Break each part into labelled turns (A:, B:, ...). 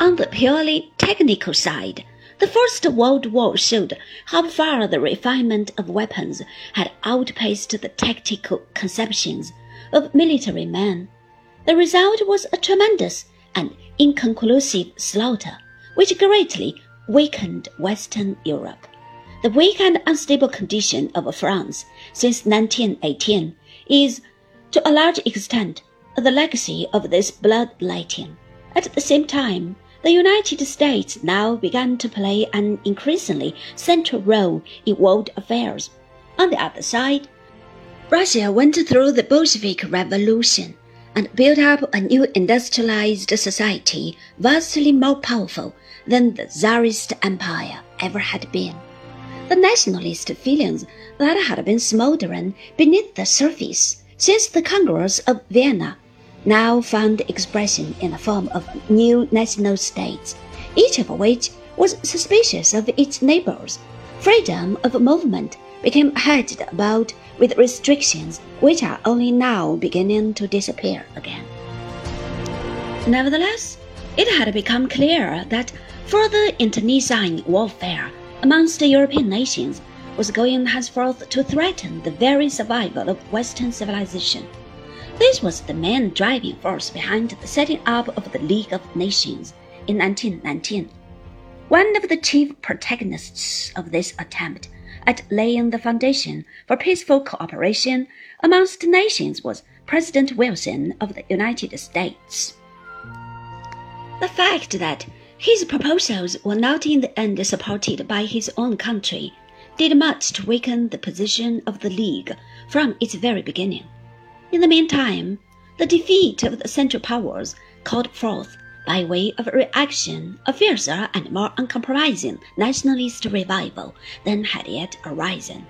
A: On the purely technical side, the First World War showed how far the refinement of weapons had outpaced the tactical conceptions of military men. The result was a tremendous and inconclusive slaughter, which greatly weakened Western Europe. The weak and unstable condition of France since 1918 is, to a large extent, the legacy of this bloodletting. At the same time, the United States now began to play an increasingly central role in world affairs. On the other side, Russia went through the Bolshevik Revolution and built up a new industrialized society vastly more powerful than the Tsarist Empire ever had been. The nationalist feelings that had been smoldering beneath the surface since the Congress of Vienna now found expression in the form of new national states, each of which was suspicious of its neighbors. Freedom of movement became hedged about with restrictions which are only now beginning to disappear again. Nevertheless, it had become clear that further internecine warfare amongst the European nations was going henceforth to threaten the very survival of Western civilization. This was the main driving force behind the setting up of the League of Nations in 1919. One of the chief protagonists of this attempt at laying the foundation for peaceful cooperation amongst nations was President Wilson of the United States. The fact that his proposals were not in the end supported by his own country did much to weaken the position of the League from its very beginning. In the meantime, the defeat of the Central Powers called forth, by way of reaction, a fiercer and more uncompromising nationalist revival than had yet arisen.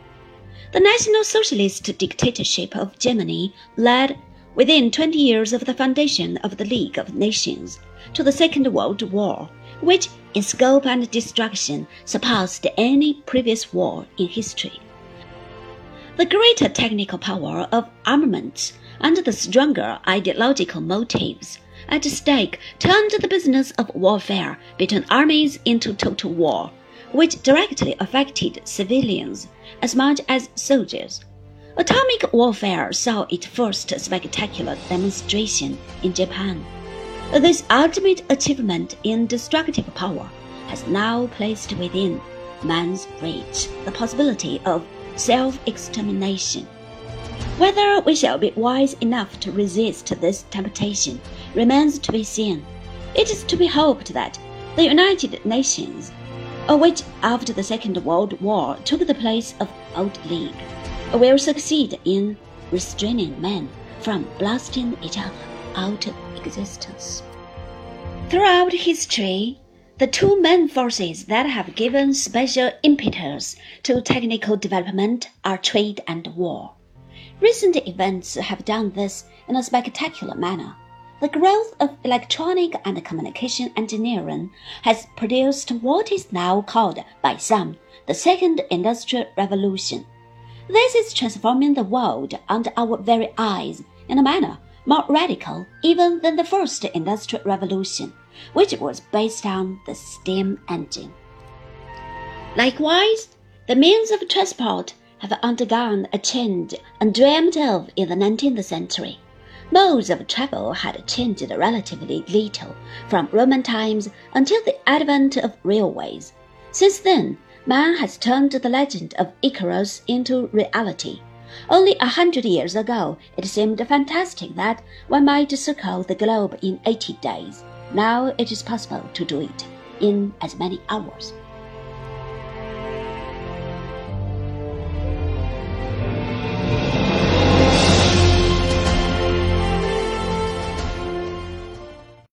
A: The National Socialist dictatorship of Germany led, within twenty years of the foundation of the League of Nations, to the Second World War, which in scope and destruction surpassed any previous war in history. The greater technical power of armaments and the stronger ideological motives at stake turned the business of warfare between armies into total war, which directly affected civilians as much as soldiers. Atomic warfare saw its first spectacular demonstration in Japan. This ultimate achievement in destructive power has now placed within man's reach the possibility of self extermination. Whether we shall be wise enough to resist this temptation remains to be seen. It is to be hoped that the United Nations, which after the Second World War took the place of Old League, will succeed in restraining men from blasting each other out of existence. Throughout history, the two main forces that have given special impetus to technical development are trade and war. Recent events have done this in a spectacular manner. The growth of electronic and communication engineering has produced what is now called by some the Second Industrial Revolution. This is transforming the world under our very eyes in a manner more radical even than the First Industrial Revolution which was based on the steam engine. Likewise, the means of transport have undergone a change undreamt of in the 19th century. Modes of travel had changed relatively little from Roman times until the advent of railways. Since then, man has turned the legend of Icarus into reality. Only a hundred years ago, it seemed fantastic that one might circle the globe in 80 days. Now it is possible to do it in as many hours.